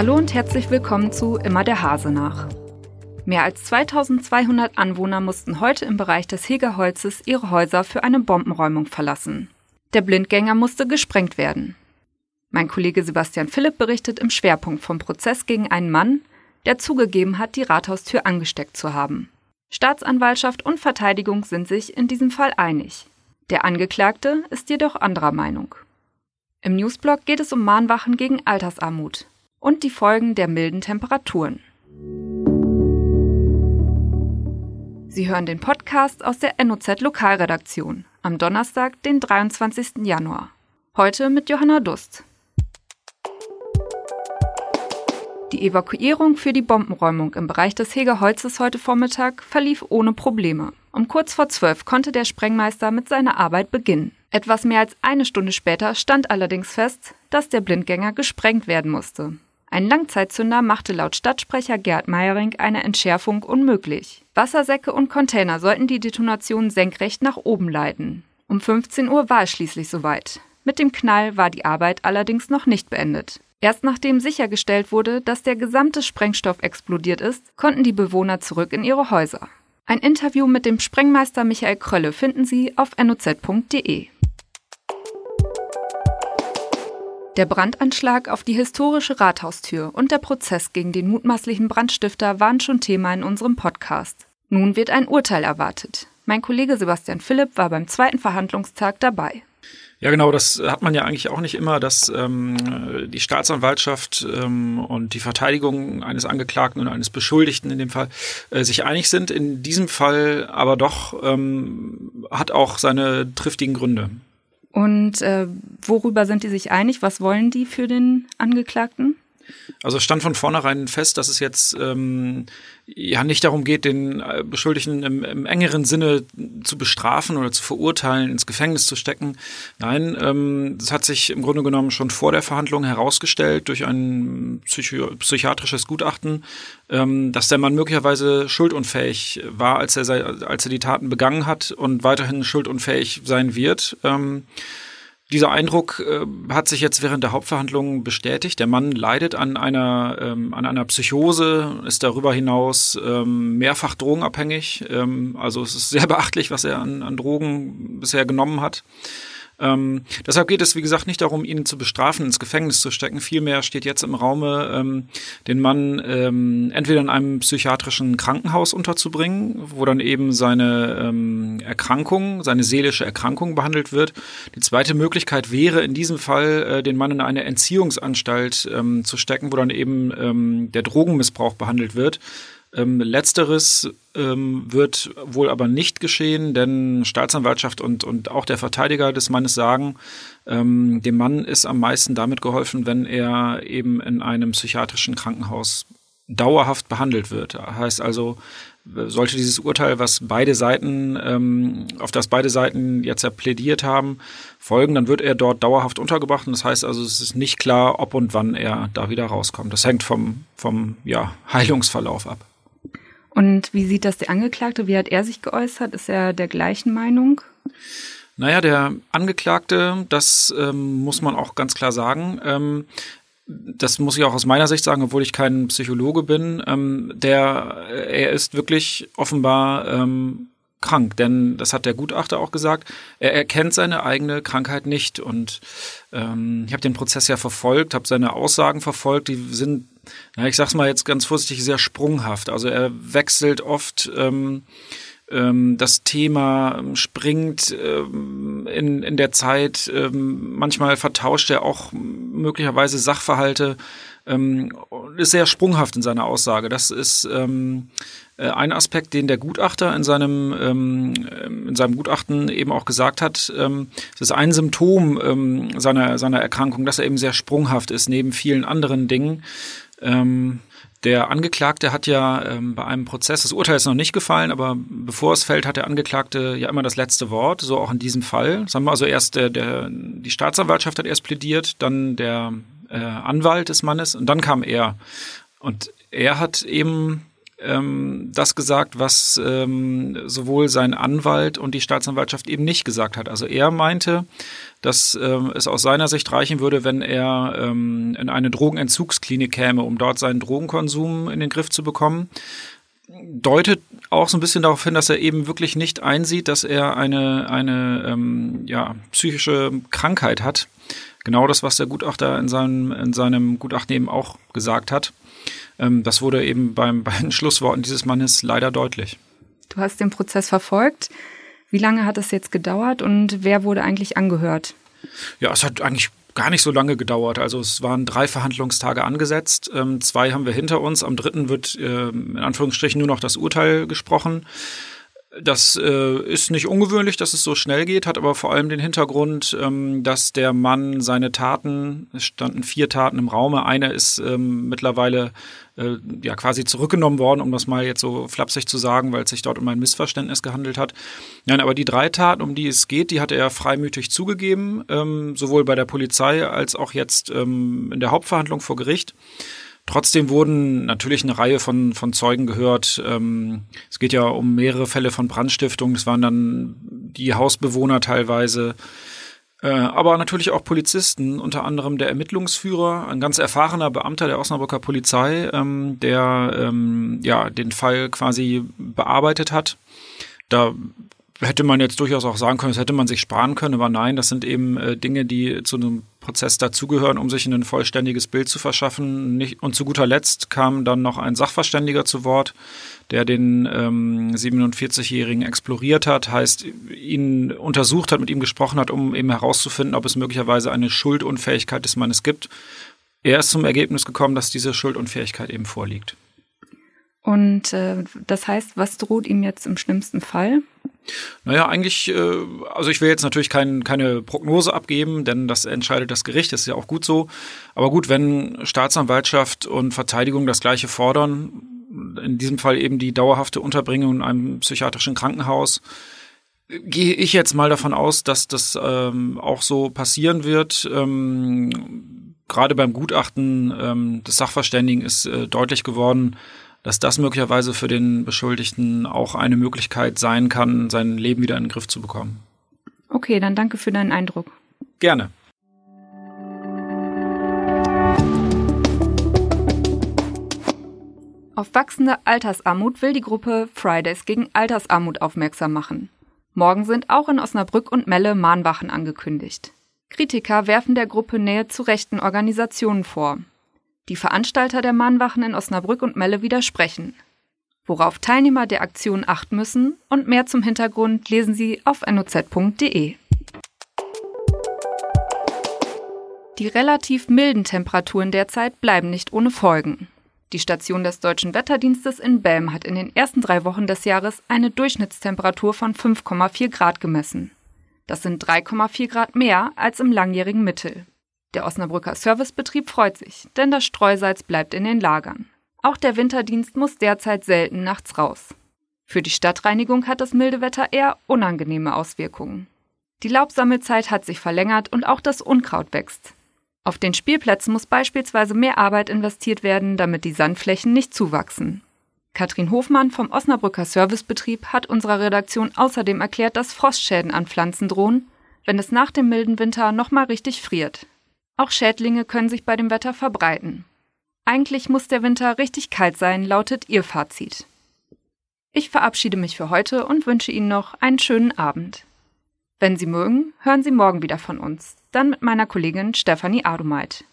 Hallo und herzlich willkommen zu Immer der Hase nach. Mehr als 2200 Anwohner mussten heute im Bereich des Hegerholzes ihre Häuser für eine Bombenräumung verlassen. Der Blindgänger musste gesprengt werden. Mein Kollege Sebastian Philipp berichtet im Schwerpunkt vom Prozess gegen einen Mann, der zugegeben hat, die Rathaustür angesteckt zu haben. Staatsanwaltschaft und Verteidigung sind sich in diesem Fall einig. Der Angeklagte ist jedoch anderer Meinung. Im Newsblog geht es um Mahnwachen gegen Altersarmut und die Folgen der milden Temperaturen. Sie hören den Podcast aus der NOZ Lokalredaktion am Donnerstag, den 23. Januar. Heute mit Johanna Dust. Die Evakuierung für die Bombenräumung im Bereich des Hegerholzes heute Vormittag verlief ohne Probleme. Um kurz vor zwölf konnte der Sprengmeister mit seiner Arbeit beginnen. Etwas mehr als eine Stunde später stand allerdings fest, dass der Blindgänger gesprengt werden musste. Ein Langzeitzünder machte laut Stadtsprecher Gerd Meyering eine Entschärfung unmöglich. Wassersäcke und Container sollten die Detonation senkrecht nach oben leiten. Um 15 Uhr war es schließlich soweit. Mit dem Knall war die Arbeit allerdings noch nicht beendet. Erst nachdem sichergestellt wurde, dass der gesamte Sprengstoff explodiert ist, konnten die Bewohner zurück in ihre Häuser. Ein Interview mit dem Sprengmeister Michael Krölle finden Sie auf noz.de. Der Brandanschlag auf die historische Rathaustür und der Prozess gegen den mutmaßlichen Brandstifter waren schon Thema in unserem Podcast. Nun wird ein Urteil erwartet. Mein Kollege Sebastian Philipp war beim zweiten Verhandlungstag dabei. Ja, genau, das hat man ja eigentlich auch nicht immer, dass ähm, die Staatsanwaltschaft ähm, und die Verteidigung eines Angeklagten oder eines Beschuldigten in dem Fall äh, sich einig sind. In diesem Fall aber doch ähm, hat auch seine triftigen Gründe. Und äh, worüber sind die sich einig? Was wollen die für den Angeklagten? Also stand von vornherein fest, dass es jetzt ähm, ja nicht darum geht, den äh, Beschuldigten im, im engeren Sinne zu bestrafen oder zu verurteilen, ins Gefängnis zu stecken. Nein, ähm, hat sich im Grunde genommen schon vor der Verhandlung herausgestellt durch ein Psycho psychiatrisches Gutachten, ähm, dass der Mann möglicherweise schuldunfähig war, als er, als er die Taten begangen hat und weiterhin schuldunfähig sein wird. Ähm, dieser Eindruck äh, hat sich jetzt während der Hauptverhandlungen bestätigt. Der Mann leidet an einer, ähm, an einer Psychose, ist darüber hinaus ähm, mehrfach drogenabhängig. Ähm, also es ist sehr beachtlich, was er an, an Drogen bisher genommen hat. Ähm, deshalb geht es, wie gesagt, nicht darum, ihn zu bestrafen, ins Gefängnis zu stecken. Vielmehr steht jetzt im Raume, ähm, den Mann ähm, entweder in einem psychiatrischen Krankenhaus unterzubringen, wo dann eben seine ähm, Erkrankung, seine seelische Erkrankung behandelt wird. Die zweite Möglichkeit wäre in diesem Fall, äh, den Mann in eine Entziehungsanstalt ähm, zu stecken, wo dann eben ähm, der Drogenmissbrauch behandelt wird. Ähm, letzteres ähm, wird wohl aber nicht geschehen, denn Staatsanwaltschaft und, und auch der Verteidiger des Mannes sagen, ähm, dem Mann ist am meisten damit geholfen, wenn er eben in einem psychiatrischen Krankenhaus dauerhaft behandelt wird. Heißt also, sollte dieses Urteil, was beide Seiten, ähm, auf das beide Seiten jetzt ja plädiert haben, folgen, dann wird er dort dauerhaft untergebracht. Und das heißt also, es ist nicht klar, ob und wann er da wieder rauskommt. Das hängt vom, vom ja, Heilungsverlauf ab. Und wie sieht das der Angeklagte? Wie hat er sich geäußert? Ist er der gleichen Meinung? Naja, der Angeklagte, das ähm, muss man auch ganz klar sagen, ähm, das muss ich auch aus meiner Sicht sagen, obwohl ich kein Psychologe bin, ähm, der, er ist wirklich offenbar ähm, krank, denn das hat der Gutachter auch gesagt, er erkennt seine eigene Krankheit nicht und ähm, ich habe den Prozess ja verfolgt, habe seine Aussagen verfolgt, die sind, na, ich sag's mal jetzt ganz vorsichtig, sehr sprunghaft. Also er wechselt oft ähm, das Thema ähm, springt ähm, in, in der Zeit, ähm, manchmal vertauscht er auch möglicherweise Sachverhalte, ähm, ist sehr sprunghaft in seiner Aussage. Das ist ähm, äh, ein Aspekt, den der Gutachter in seinem, ähm, in seinem Gutachten eben auch gesagt hat. Ähm, es ist ein Symptom ähm, seiner, seiner Erkrankung, dass er eben sehr sprunghaft ist, neben vielen anderen Dingen. Ähm, der Angeklagte hat ja ähm, bei einem Prozess, das Urteil ist noch nicht gefallen, aber bevor es fällt, hat der Angeklagte ja immer das letzte Wort, so auch in diesem Fall. Sagen wir also erst der, der, die Staatsanwaltschaft hat erst plädiert, dann der äh, Anwalt des Mannes und dann kam er. Und er hat eben ähm, das gesagt, was ähm, sowohl sein Anwalt und die Staatsanwaltschaft eben nicht gesagt hat. Also er meinte, dass ähm, es aus seiner Sicht reichen würde, wenn er ähm, in eine Drogenentzugsklinik käme, um dort seinen Drogenkonsum in den Griff zu bekommen deutet auch so ein bisschen darauf hin, dass er eben wirklich nicht einsieht, dass er eine, eine ähm, ja, psychische Krankheit hat. Genau das, was der Gutachter in seinem, in seinem Gutachten eben auch gesagt hat. Ähm, das wurde eben beim, bei den Schlussworten dieses Mannes leider deutlich. Du hast den Prozess verfolgt. Wie lange hat es jetzt gedauert und wer wurde eigentlich angehört? Ja, es hat eigentlich gar nicht so lange gedauert. Also es waren drei Verhandlungstage angesetzt. Ähm, zwei haben wir hinter uns. Am dritten wird äh, in Anführungsstrichen nur noch das Urteil gesprochen. Das äh, ist nicht ungewöhnlich, dass es so schnell geht, hat aber vor allem den Hintergrund, ähm, dass der Mann seine Taten, es standen vier Taten im Raume, eine ist ähm, mittlerweile äh, ja quasi zurückgenommen worden, um das mal jetzt so flapsig zu sagen, weil es sich dort um ein Missverständnis gehandelt hat. Nein, aber die drei Taten, um die es geht, die hat er freimütig zugegeben, ähm, sowohl bei der Polizei als auch jetzt ähm, in der Hauptverhandlung vor Gericht. Trotzdem wurden natürlich eine Reihe von, von Zeugen gehört. Ähm, es geht ja um mehrere Fälle von Brandstiftung. Es waren dann die Hausbewohner teilweise. Äh, aber natürlich auch Polizisten, unter anderem der Ermittlungsführer, ein ganz erfahrener Beamter der Osnabrücker Polizei, ähm, der ähm, ja den Fall quasi bearbeitet hat. Da hätte man jetzt durchaus auch sagen können, das hätte man sich sparen können, aber nein, das sind eben äh, Dinge, die zu einem Prozess dazugehören, um sich ein vollständiges Bild zu verschaffen. Nicht, und zu guter Letzt kam dann noch ein Sachverständiger zu Wort, der den ähm, 47-Jährigen exploriert hat, heißt ihn untersucht hat, mit ihm gesprochen hat, um eben herauszufinden, ob es möglicherweise eine Schuldunfähigkeit des Mannes gibt. Er ist zum Ergebnis gekommen, dass diese Schuldunfähigkeit eben vorliegt. Und äh, das heißt, was droht ihm jetzt im schlimmsten Fall? Naja, eigentlich, äh, also ich will jetzt natürlich kein, keine Prognose abgeben, denn das entscheidet das Gericht, das ist ja auch gut so. Aber gut, wenn Staatsanwaltschaft und Verteidigung das gleiche fordern, in diesem Fall eben die dauerhafte Unterbringung in einem psychiatrischen Krankenhaus, gehe ich jetzt mal davon aus, dass das ähm, auch so passieren wird. Ähm, gerade beim Gutachten ähm, des Sachverständigen ist äh, deutlich geworden, dass das möglicherweise für den Beschuldigten auch eine Möglichkeit sein kann, sein Leben wieder in den Griff zu bekommen. Okay, dann danke für deinen Eindruck. Gerne. Auf wachsende Altersarmut will die Gruppe Fridays gegen Altersarmut aufmerksam machen. Morgen sind auch in Osnabrück und Melle Mahnwachen angekündigt. Kritiker werfen der Gruppe Nähe zu rechten Organisationen vor. Die Veranstalter der Mahnwachen in Osnabrück und Melle widersprechen. Worauf Teilnehmer der Aktion achten müssen und mehr zum Hintergrund lesen Sie auf noz.de. Die relativ milden Temperaturen derzeit bleiben nicht ohne Folgen. Die Station des Deutschen Wetterdienstes in Belm hat in den ersten drei Wochen des Jahres eine Durchschnittstemperatur von 5,4 Grad gemessen. Das sind 3,4 Grad mehr als im langjährigen Mittel. Der Osnabrücker Servicebetrieb freut sich, denn das Streusalz bleibt in den Lagern. Auch der Winterdienst muss derzeit selten nachts raus. Für die Stadtreinigung hat das milde Wetter eher unangenehme Auswirkungen. Die Laubsammelzeit hat sich verlängert und auch das Unkraut wächst. Auf den Spielplätzen muss beispielsweise mehr Arbeit investiert werden, damit die Sandflächen nicht zuwachsen. Katrin Hofmann vom Osnabrücker Servicebetrieb hat unserer Redaktion außerdem erklärt, dass Frostschäden an Pflanzen drohen, wenn es nach dem milden Winter nochmal richtig friert. Auch Schädlinge können sich bei dem Wetter verbreiten. Eigentlich muss der Winter richtig kalt sein, lautet ihr Fazit. Ich verabschiede mich für heute und wünsche Ihnen noch einen schönen Abend. Wenn Sie mögen, hören Sie morgen wieder von uns, dann mit meiner Kollegin Stefanie Adumeit.